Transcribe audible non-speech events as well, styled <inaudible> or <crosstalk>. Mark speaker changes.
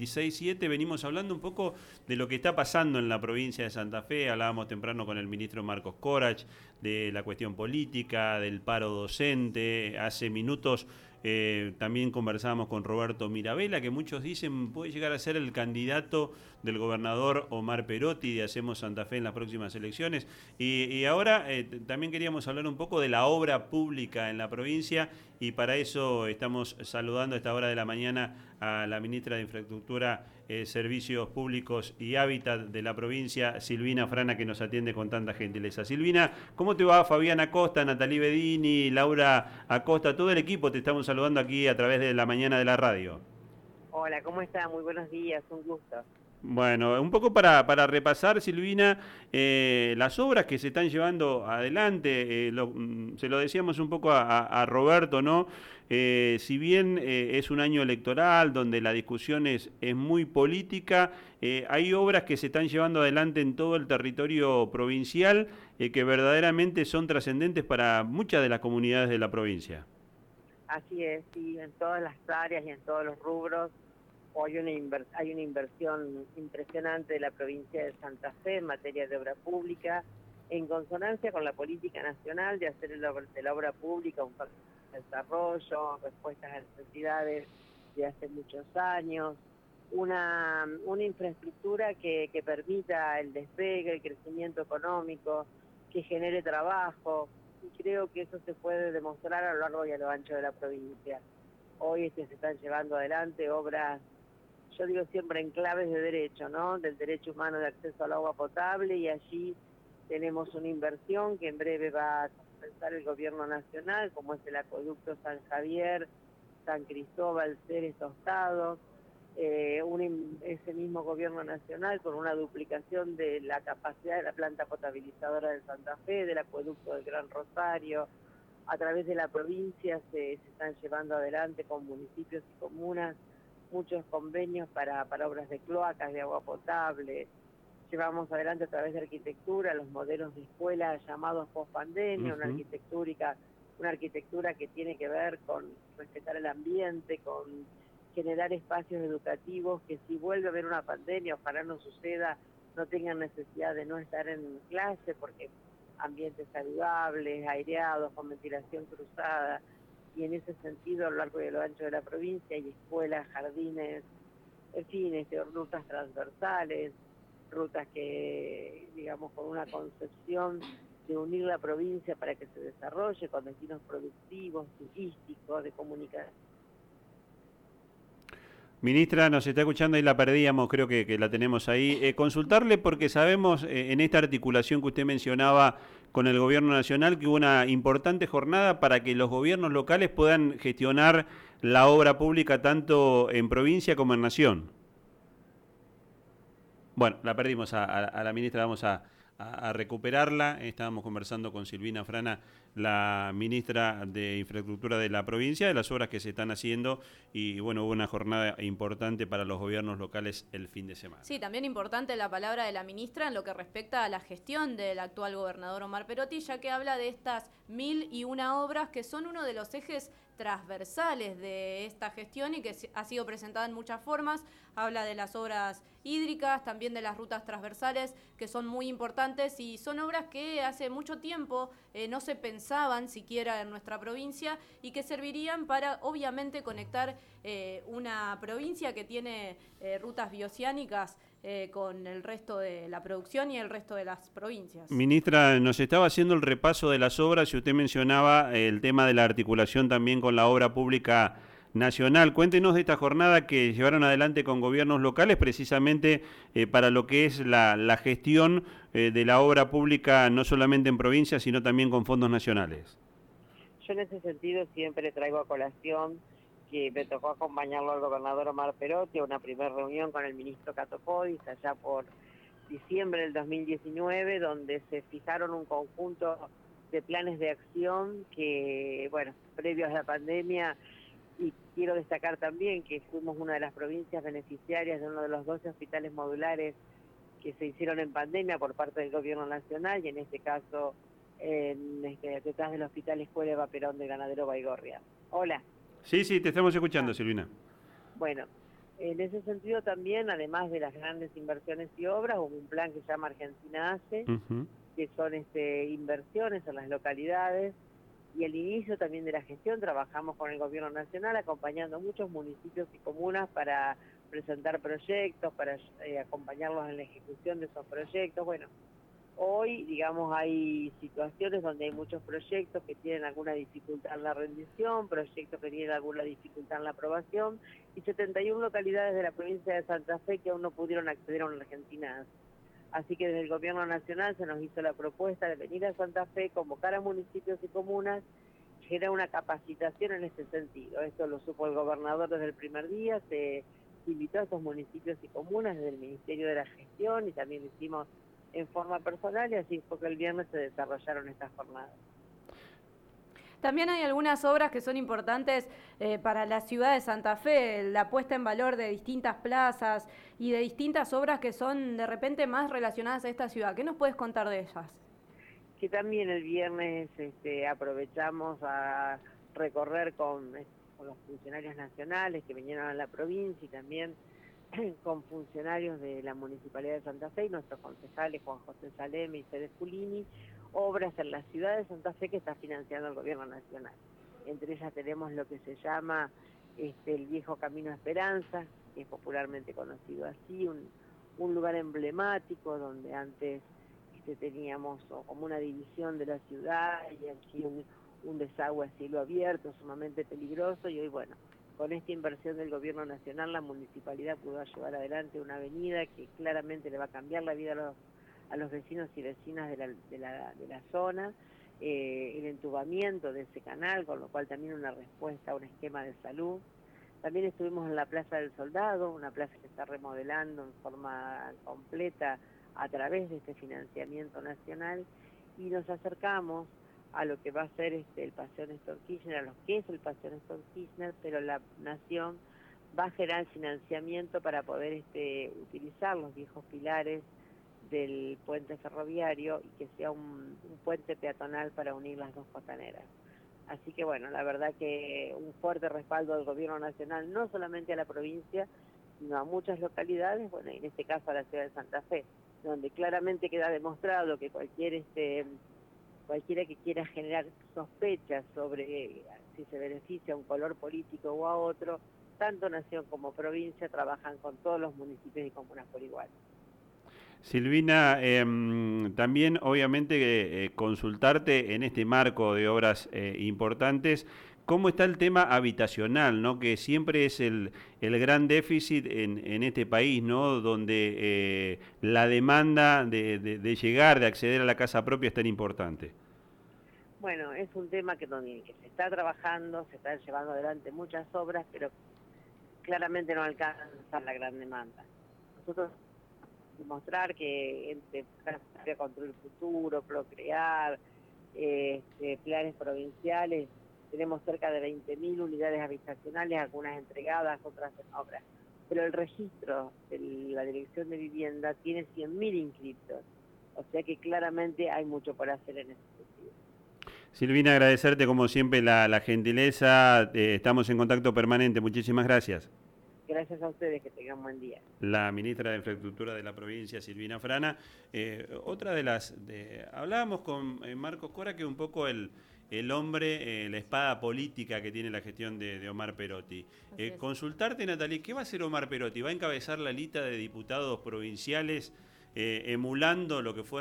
Speaker 1: 16.7 venimos hablando un poco de lo que está pasando en la provincia de Santa Fe. Hablábamos temprano con el ministro Marcos Corach de la cuestión política, del paro docente. Hace minutos eh, también conversábamos con Roberto Mirabella, que muchos dicen puede llegar a ser el candidato del gobernador Omar Perotti de Hacemos Santa Fe en las próximas elecciones. Y, ahora eh, también queríamos hablar un poco de la obra pública en la provincia y para eso estamos saludando a esta hora de la mañana a la ministra de Infraestructura, eh, Servicios Públicos y Hábitat de la provincia, Silvina Frana, que nos atiende con tanta gentileza. Silvina, ¿cómo te va Fabián Acosta, Natalí Bedini, Laura Acosta, todo el equipo? Te estamos saludando aquí a través de la mañana de la radio.
Speaker 2: Hola, ¿cómo está? Muy buenos días, un gusto.
Speaker 1: Bueno, un poco para, para repasar, Silvina, eh, las obras que se están llevando adelante, eh, mm, se lo decíamos un poco a, Roberto, ¿no? Eh, si bien es un año electoral donde la discusión es, es muy política, hay obras que se están llevando adelante en todo el territorio provincial que verdaderamente son trascendentes para muchas de las comunidades de la provincia.
Speaker 2: Así es, sí, en todas las áreas y en todos los rubros hay una, hay una inversión impresionante de la provincia de Santa Fe en materia de obra pública, en consonancia con la política nacional de hacer de la obra pública un desarrollo, respuestas a necesidades de hace muchos años, una, una infraestructura que, que permita el despegue, el crecimiento económico, que genere trabajo, y creo que eso se puede demostrar a lo largo y a lo ancho de la provincia. Hoy este, se están llevando adelante obras yo digo siempre en claves de derecho, ¿no? Del derecho humano de acceso al agua potable y allí tenemos una inversión que en breve va a compensar el gobierno nacional, como es el acueducto San Javier, San Cristóbal, Ceres Tostado, eh, ese mismo gobierno nacional con una duplicación de la capacidad de la planta potabilizadora de Santa Fe, del acueducto del Gran Rosario, a través de la provincia se están llevando adelante con municipios y comunas muchos convenios para, para obras de cloacas, de agua potable. Llevamos adelante a través de arquitectura los modelos de escuela llamados post pandemia, una arquitectura una arquitectura que tiene que ver con respetar el ambiente, con generar espacios educativos que si vuelve a haber una pandemia, ojalá no suceda, no tengan necesidad de no estar en clase porque ambientes saludables, aireados, con ventilación cruzada, y en ese sentido a lo largo y a lo ancho de la provincia hay escuelas, jardines, en fin, este, rutas transversales, rutas que, digamos, con una concepción de unir la provincia para que se desarrolle con destinos productivos, turísticos, de comunicación
Speaker 1: Ministra, nos está escuchando y la perdíamos, creo que, la tenemos ahí. Eh, consultarle porque sabemos eh, en esta articulación que usted mencionaba con el Gobierno Nacional que hubo una importante jornada para que los gobiernos locales puedan gestionar la obra pública tanto en provincia como en nación. Bueno, la perdimos a la ministra, vamos a, a, recuperarla. Estábamos conversando con Silvina Frana, la ministra de Infraestructura de la provincia, de las obras que se están haciendo y bueno, hubo una jornada importante para los gobiernos locales el fin de semana.
Speaker 3: Sí, también importante la palabra de la ministra en lo que respecta a la gestión del actual gobernador Omar Perotti, ya que habla de estas mil y una obras que son uno de los ejes transversales de esta gestión y que ha sido presentada en muchas formas. Habla de las obras hídricas, también de las rutas transversales, que son muy importantes y son obras que hace mucho tiempo eh, no se pensaban siquiera en nuestra provincia y que servirían para, obviamente, conectar eh, una provincia que tiene eh, rutas bioceánicas con el resto de la producción y el resto de las provincias.
Speaker 1: Ministra, nos estaba haciendo el repaso de las obras y usted mencionaba el tema de la articulación también con la obra pública nacional. Cuéntenos de esta jornada que llevaron adelante con gobiernos locales precisamente para lo que es la, gestión de la obra pública no solamente en provincias, sino también con fondos nacionales.
Speaker 2: Yo en ese sentido siempre traigo a colación que me tocó acompañarlo al gobernador Omar Perotti a una primera reunión con el ministro Catopodis allá por diciembre del 2019, donde se fijaron un conjunto de planes de acción que, bueno, previos a la pandemia, quiero destacar también que fuimos una de las provincias beneficiarias de uno de los 12 hospitales modulares que se hicieron en pandemia por parte del gobierno nacional y en este caso en este, detrás del hospital Escuela Eva Perón de Ganadero Baigorria. Hola.
Speaker 1: Sí, sí, te estamos escuchando, Silvina.
Speaker 2: Bueno, En ese sentido también, además de las grandes inversiones y obras, hubo un plan que se llama Argentina Hace, que son este, inversiones en las localidades, y el inicio también de la gestión, trabajamos con el gobierno nacional acompañando muchos municipios y comunas para presentar proyectos, para eh, acompañarlos en la ejecución de esos proyectos. Bueno, hoy, digamos, hay situaciones donde hay muchos proyectos que tienen alguna dificultad en la rendición, proyectos que tienen alguna dificultad en la aprobación, y 71 localidades de la provincia de Santa Fe que aún no pudieron acceder a una Argentina. Así que desde el gobierno nacional se nos hizo la propuesta de venir a Santa Fe, convocar a municipios y comunas, generar una capacitación en este sentido. Esto lo supo el gobernador desde el primer día, se invitó a estos municipios y comunas desde el Ministerio de la Gestión y también lo hicimos en forma personal y así fue que el viernes se desarrollaron estas jornadas.
Speaker 3: También hay algunas obras que son importantes eh, para la ciudad de Santa Fe, la puesta en valor de distintas plazas y de distintas obras que son de repente más relacionadas a esta ciudad. ¿Qué nos puedes contar de ellas?
Speaker 2: Que también el viernes este, aprovechamos a recorrer con, con los funcionarios nacionales que vinieron a la provincia y también <clears throat> con funcionarios de la Municipalidad de Santa Fe y nuestros concejales Juan José Saleme y Cede Pulini, obras en la ciudad de Santa Fe que está financiando el gobierno nacional. Entre ellas tenemos lo que se llama este, el viejo Camino Esperanza, que es popularmente conocido así, un, lugar emblemático donde antes este, teníamos como una división de la ciudad y aquí un, un desagüe a cielo abierto sumamente peligroso y hoy bueno, con esta inversión del gobierno nacional la municipalidad pudo llevar adelante una avenida que claramente le va a cambiar la vida a los, vecinos y vecinas de la, zona, eh, el entubamiento de ese canal, con lo cual también una respuesta a un esquema de salud. También estuvimos en la Plaza del Soldado, una plaza que está remodelando en forma completa a través de este financiamiento nacional y nos acercamos a lo que va a ser este, el Paseo Néstor Kirchner, a lo que es el Paseo Néstor Kirchner, pero la Nación va a generar financiamiento para poder este, utilizar los viejos pilares del puente ferroviario y que sea un, puente peatonal para unir las dos costaneras. Así que bueno, la verdad que un fuerte respaldo del gobierno nacional, no solamente a la provincia, sino a muchas localidades, bueno, en este caso a la ciudad de Santa Fe, donde claramente queda demostrado que cualquier este cualquiera que quiera generar sospechas sobre si se beneficia a un color político o a otro, tanto nación como provincia trabajan con todos los municipios y comunas por igual.
Speaker 1: Silvina, em, también obviamente eh, consultarte en este marco de obras eh, importantes, ¿cómo está el tema habitacional, ¿no? que siempre es el, gran déficit en, este país, ¿no? donde la demanda de llegar, de acceder a la casa propia es tan importante?
Speaker 2: Bueno, es un tema que, donde, se está trabajando, se están llevando adelante muchas obras, pero claramente no alcanza la gran demanda. Nosotros demostrar que entre contra el futuro, procrear, este, planes provinciales, tenemos cerca de 20.000 unidades habitacionales, algunas entregadas, otras en obras. Pero el registro de la Dirección de Vivienda tiene 100.000 inscriptos, o sea que claramente hay mucho por hacer en ese sentido.
Speaker 1: Silvina, agradecerte como siempre la, gentileza. Eh, estamos en contacto permanente. Muchísimas gracias.
Speaker 2: Gracias a ustedes, que tengan buen día.
Speaker 1: La ministra de Infraestructura de la provincia, Silvina Frana. Eh, otra de las... De, hablábamos con eh, Marcos Cora que un poco el, el hombre, la espada política que tiene la gestión de, Omar Perotti. consultarte, Natalie, ¿qué va a hacer Omar Perotti? ¿Va a encabezar la lista de diputados provinciales emulando lo que fue